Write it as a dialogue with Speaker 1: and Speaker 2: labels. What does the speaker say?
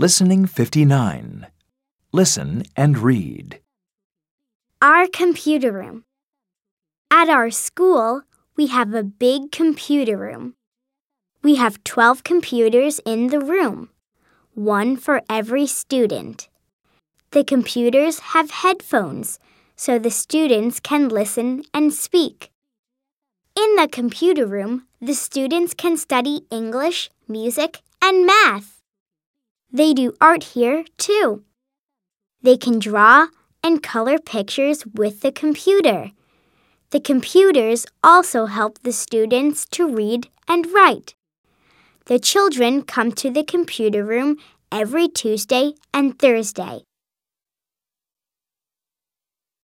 Speaker 1: Listening 59. Listen and read.
Speaker 2: Our computer room. At our school, we have a big computer room. We have 12 computers in the room, one for every student. The computers have headphones so the students can listen and speak. In the computer room, the students can study English, music, and math. They do art here, too. They can draw and color pictures with the computer. The computers also help the students to read and write. The children come to the computer room every Tuesday and Thursday.